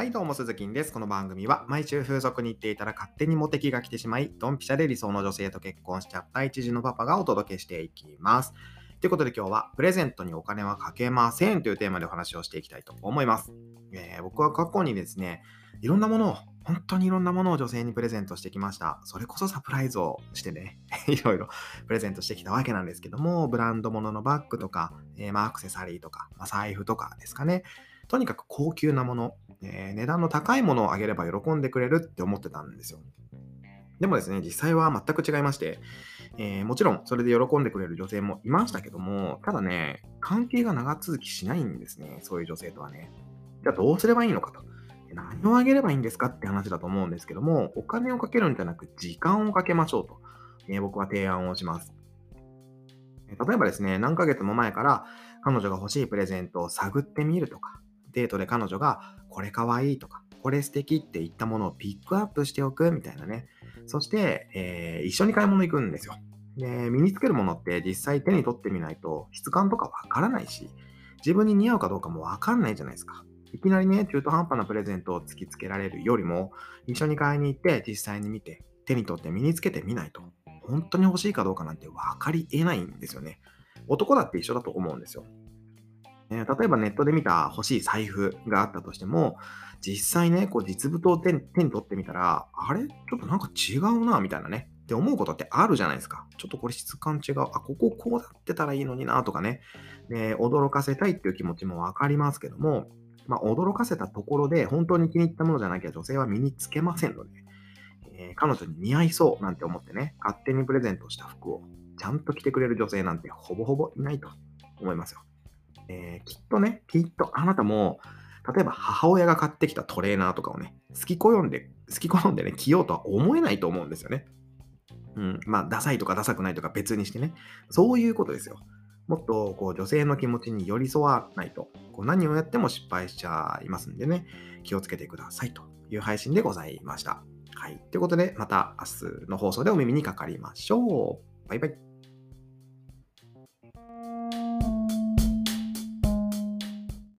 はいどうも、鈴木です。この番組は、毎週風俗に行っていたら勝手にモテ期が来てしまい、ドンピシャで理想の女性と結婚しちゃった一児のパパがお届けしていきます。ということで今日は、プレゼントにお金はかけませんというテーマでお話をしていきたいと思います。えー、僕は過去にですね、いろんなものを、本当にいろんなものを女性にプレゼントしてきました。それこそサプライズをしてね、いろいろプレゼントしてきたわけなんですけども、ブランド物のバッグとか、えー、まあアクセサリーとか、まあ、財布とかですかね。とにかく高級なもの、えー、値段の高いものをあげれば喜んでくれるって思ってたんですよ。でもですね、実際は全く違いまして、えー、もちろんそれで喜んでくれる女性もいましたけども、ただね、関係が長続きしないんですね、そういう女性とはね。じゃあどうすればいいのかと。何をあげればいいんですかって話だと思うんですけども、お金をかけるんじゃなく時間をかけましょうと、えー、僕は提案をします。例えばですね、何ヶ月も前から彼女が欲しいプレゼントを探ってみるとか、デートで彼女がこれかわいいとか、これ素敵って言ったものをピックアップしておくみたいなね。そして、えー、一緒に買い物行くんですよ。で、身につけるものって実際手に取ってみないと質感とかわからないし、自分に似合うかどうかもわかんないじゃないですか。いきなりね、中途半端なプレゼントを突きつけられるよりも、一緒に買いに行って実際に見て、手に取って身につけてみないと、本当に欲しいかどうかなんて分かり得ないんですよね。男だって一緒だと思うんですよ。え例えばネットで見た欲しい財布があったとしても、実際ね、こう実物を手に取ってみたら、あれ？ちょっとなんか違うな、みたいなね。って思うことってあるじゃないですか。ちょっとこれ質感違う。あ、こここうなってたらいいのにな、とかね。で、驚かせたいっていう気持ちもわかりますけども、まあ、驚かせたところで本当に気に入ったものじゃなきゃ女性は身につけませんので、えー、彼女に似合いそうなんて思ってね、勝手にプレゼントした服をちゃんと着てくれる女性なんてほぼほぼいないと思いますよ。えー、きっとね、きっとあなたも、例えば母親が買ってきたトレーナーとかをね、好き好んで、好き好んでね、着ようとは思えないと思うんですよね。うん、まあ、ダサいとかダサくないとか別にしてね。そういうことですよ。もっとこう女性の気持ちに寄り添わないと、こう何をやっても失敗しちゃいますんでね、気をつけてくださいという配信でございました。はい。ということで、また明日の放送でお耳にかかりましょう。バイバイ。